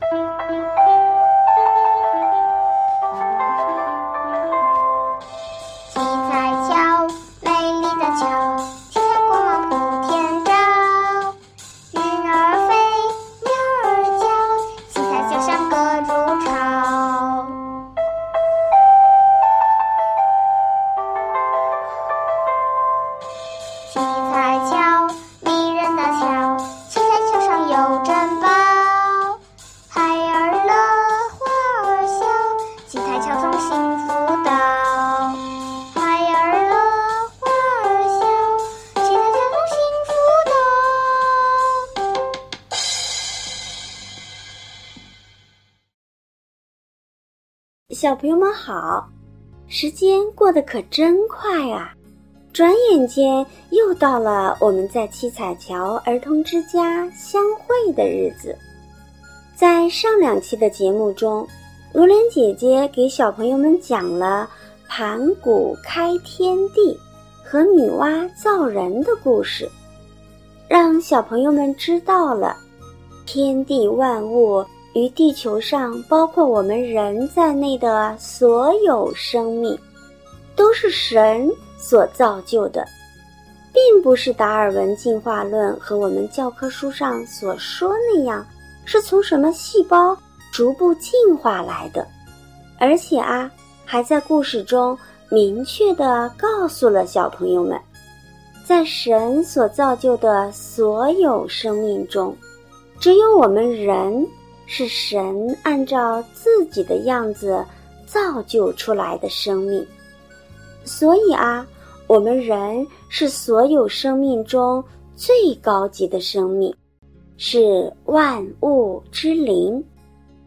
Música 小朋友们好，时间过得可真快啊！转眼间又到了我们在七彩桥儿童之家相会的日子。在上两期的节目中，如莲姐姐给小朋友们讲了盘古开天地和女娲造人的故事，让小朋友们知道了天地万物。与地球上包括我们人在内的所有生命，都是神所造就的，并不是达尔文进化论和我们教科书上所说那样，是从什么细胞逐步进化来的。而且啊，还在故事中明确地告诉了小朋友们，在神所造就的所有生命中，只有我们人。是神按照自己的样子造就出来的生命，所以啊，我们人是所有生命中最高级的生命，是万物之灵。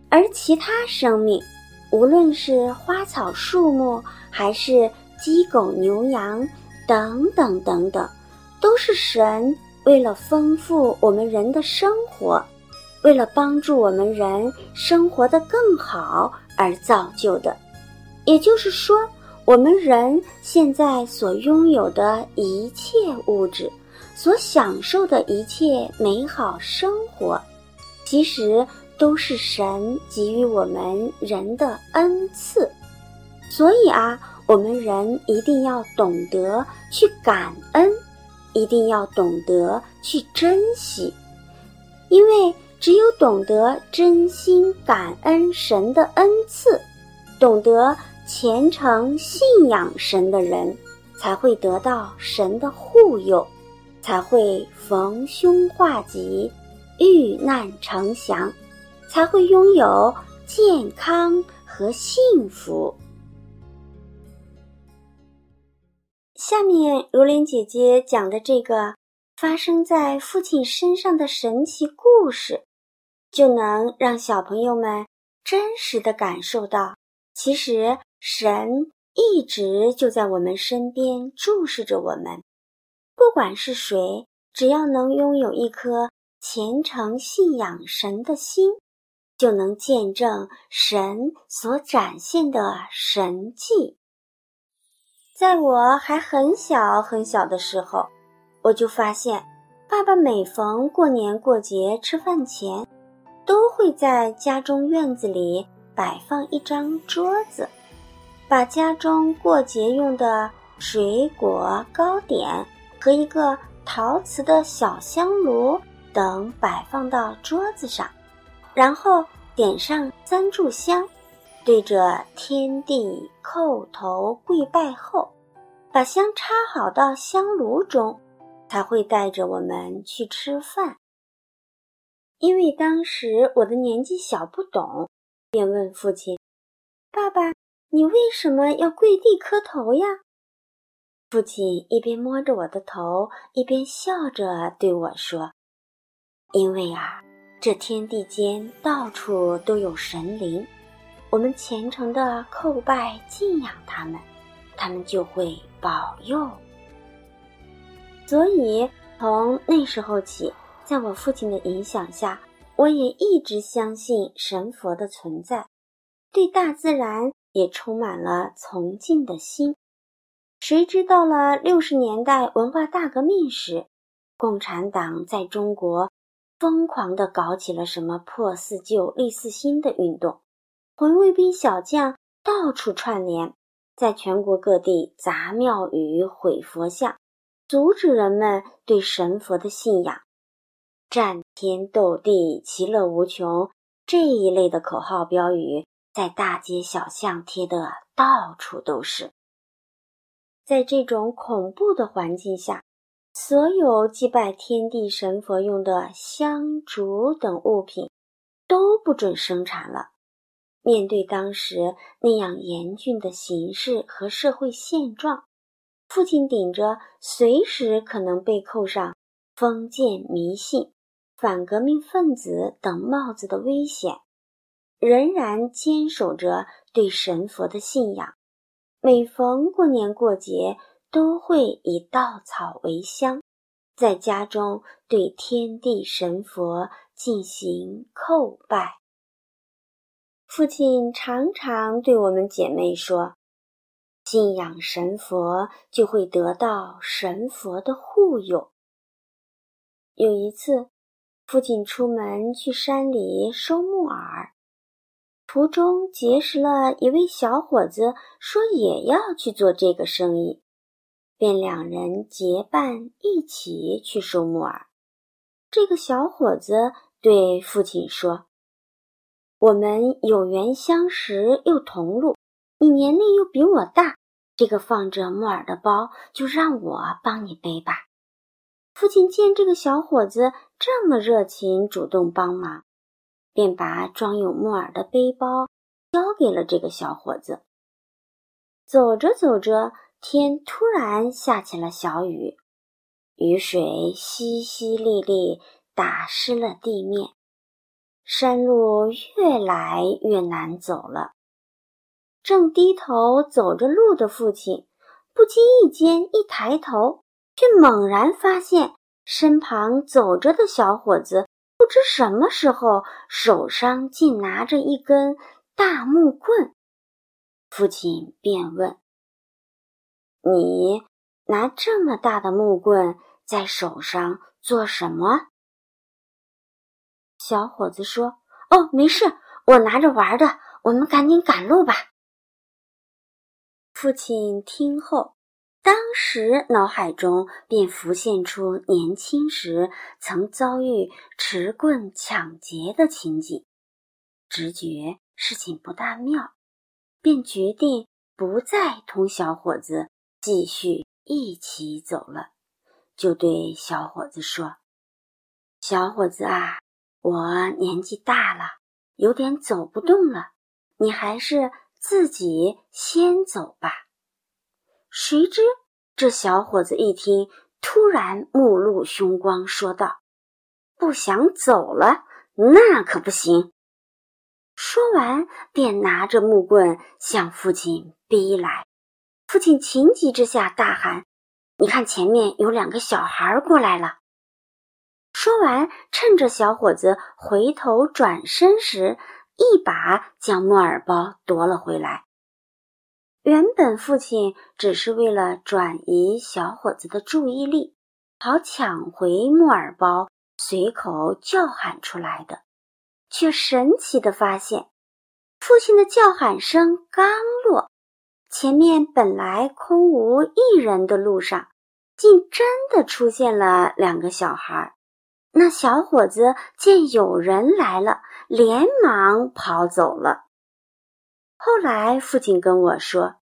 而其他生命，无论是花草树木，还是鸡狗牛羊等等等等，都是神为了丰富我们人的生活。为了帮助我们人生活的更好而造就的，也就是说，我们人现在所拥有的一切物质，所享受的一切美好生活，其实都是神给予我们人的恩赐。所以啊，我们人一定要懂得去感恩，一定要懂得去珍惜，因为。只有懂得真心感恩神的恩赐，懂得虔诚信仰神的人，才会得到神的护佑，才会逢凶化吉、遇难成祥，才会拥有健康和幸福。下面，如莲姐姐讲的这个发生在父亲身上的神奇故事。就能让小朋友们真实的感受到，其实神一直就在我们身边注视着我们。不管是谁，只要能拥有一颗虔诚信仰神的心，就能见证神所展现的神迹。在我还很小很小的时候，我就发现，爸爸每逢过年过节吃饭前。都会在家中院子里摆放一张桌子，把家中过节用的水果、糕点和一个陶瓷的小香炉等摆放到桌子上，然后点上三炷香，对着天地叩头跪拜后，把香插好到香炉中，才会带着我们去吃饭。因为当时我的年纪小不懂，便问父亲：“爸爸，你为什么要跪地磕头呀？”父亲一边摸着我的头，一边笑着对我说：“因为啊，这天地间到处都有神灵，我们虔诚的叩拜敬仰他们，他们就会保佑。所以从那时候起。”在我父亲的影响下，我也一直相信神佛的存在，对大自然也充满了崇敬的心。谁知到了六十年代文化大革命时，共产党在中国疯狂地搞起了什么破四旧立四新的运动，红卫兵小将到处串联，在全国各地砸庙宇、毁佛像，阻止人们对神佛的信仰。战天斗地，其乐无穷这一类的口号标语，在大街小巷贴得到处都是。在这种恐怖的环境下。所有祭拜天地神佛用的香烛等物品都不准生产了。面对当时那样严峻的形势和社会现状，父亲顶着随时可能被扣上封建迷信、反革命分子等帽子的危险，仍然坚守着对神佛的信仰。每逢过年过节。都会以稻草为香，在家中对天地神佛进行叩拜。父亲常常对我们姐妹说：“信仰神佛，就会得到神佛的护佑。”有一次，父亲出门去山里收木耳，途中结识了一位小伙子，说也要去做这个生意。便两人结伴一起去收木耳。这个小伙子对父亲说：“我们有缘相识，又同路，你年龄又比我大，这个放着木耳的包就让我帮你背吧。”父亲见这个小伙子这么热情，主动帮忙，便把装有木耳的背包交给了这个小伙子。走着走着。天突然下起了小雨，雨水淅淅沥沥，打湿了地面，山路越来越难走了。正低头走着路的父亲，不经意间一抬头，却猛然发现身旁走着的小伙子，不知什么时候手上竟拿着一根大木棍。父亲便问。你拿这么大的木棍在手上做什么？小伙子说：“哦，没事，我拿着玩的。我们赶紧赶路吧。”父亲听后，当时脑海中便浮现出年轻时曾遭遇持棍抢劫的情景，直觉事情不大妙，便决定不再同小伙子。继续一起走了，就对小伙子说：“小伙子啊，我年纪大了，有点走不动了，你还是自己先走吧。”谁知这小伙子一听，突然目露凶光，说道：“不想走了，那可不行！”说完，便拿着木棍向父亲逼来。父亲情急之下大喊：“你看，前面有两个小孩过来了！”说完，趁着小伙子回头转身时，一把将木耳包夺了回来。原本父亲只是为了转移小伙子的注意力，好抢回木耳包，随口叫喊出来的，却神奇的发现，父亲的叫喊声刚落。前面本来空无一人的路上，竟真的出现了两个小孩。那小伙子见有人来了，连忙跑走了。后来父亲跟我说，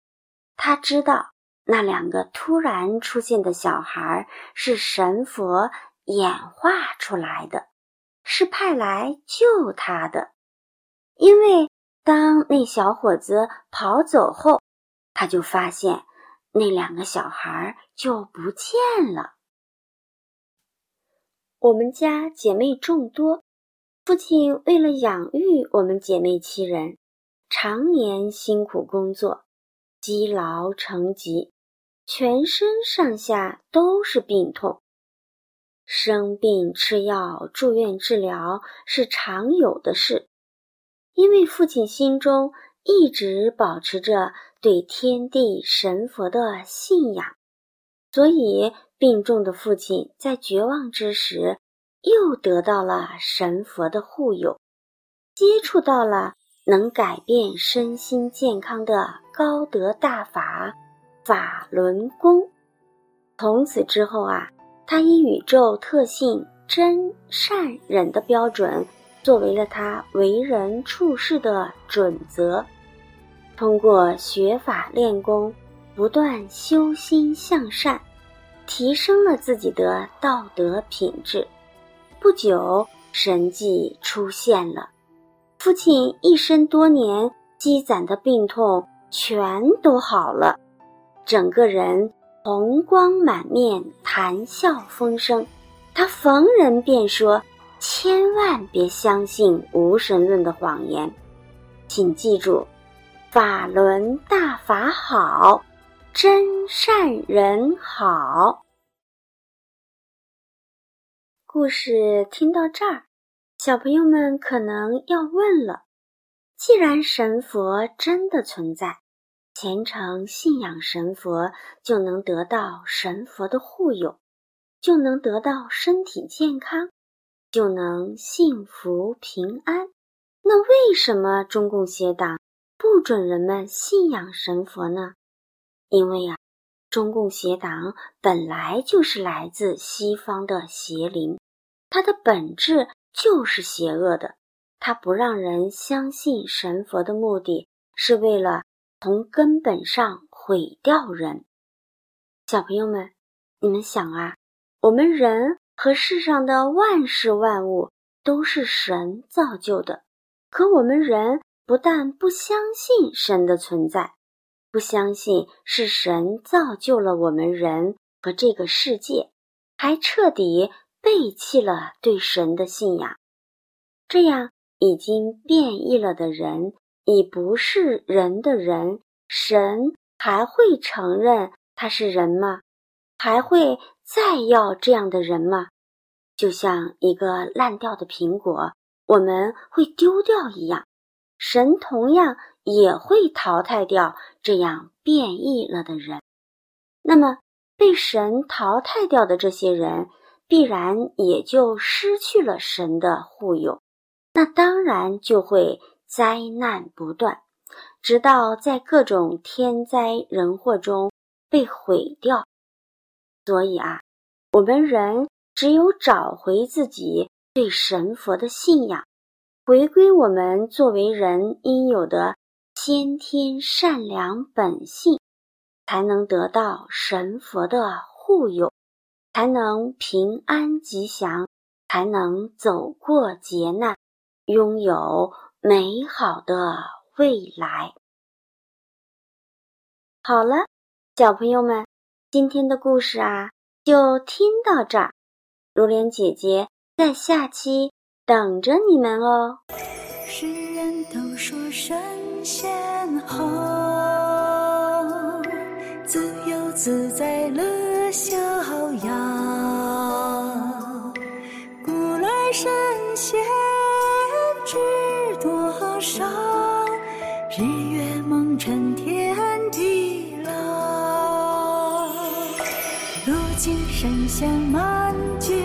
他知道那两个突然出现的小孩是神佛演化出来的，是派来救他的。因为当那小伙子跑走后，他就发现那两个小孩就不见了。我们家姐妹众多，父亲为了养育我们姐妹七人，常年辛苦工作，积劳成疾，全身上下都是病痛。生病吃药、住院治疗是常有的事，因为父亲心中一直保持着。对天地神佛的信仰，所以病重的父亲在绝望之时，又得到了神佛的护佑，接触到了能改变身心健康的高德大法法轮功。从此之后啊，他以宇宙特性真善忍的标准，作为了他为人处事的准则。通过学法练功，不断修心向善，提升了自己的道德品质。不久，神迹出现了，父亲一生多年积攒的病痛全都好了，整个人。红光满面，谈笑风生。他逢人便说：“千万别相信无神论的谎言，请记住，法轮大法好，真善人好。”故事听到这儿，小朋友们可能要问了：既然神佛真的存在，虔诚信仰神佛，就能得到神佛的护佑，就能得到身体健康，就能幸福平安。那为什么中共邪党不准人们信仰神佛呢？因为呀，中共邪党本来就是来自西方的邪灵，它的本质就是邪恶的。它不让人相信神佛的目的是为了。从根本上毁掉人，小朋友们，你们想啊，我们人和世上的万事万物都是神造就的，可我们人不但不相信神的存在，不相信是神造就了我们人和这个世界，还彻底背弃了对神的信仰。这样已经变异了的人。已不是人的人，神还会承认他是人吗？还会再要这样的人吗？就像一个烂掉的苹果，我们会丢掉一样，神同样也会淘汰掉这样变异了的人。那么，被神淘汰掉的这些人，必然也就失去了神的护佑，那当然就会。灾难不断，直到在各种天灾人祸中被毁掉。所以啊，我们人只有找回自己对神佛的信仰，回归我们作为人应有的先天善良本性，才能得到神佛的护佑，才能平安吉祥，才能走过劫难，拥有。美好的未来。好了，小朋友们，今天的故事啊，就听到这儿。如莲姐姐在下期等着你们哦。世人都说神仙好，自由自在乐逍遥，古来神仙知多。少日月蒙尘天地老，如今神仙满街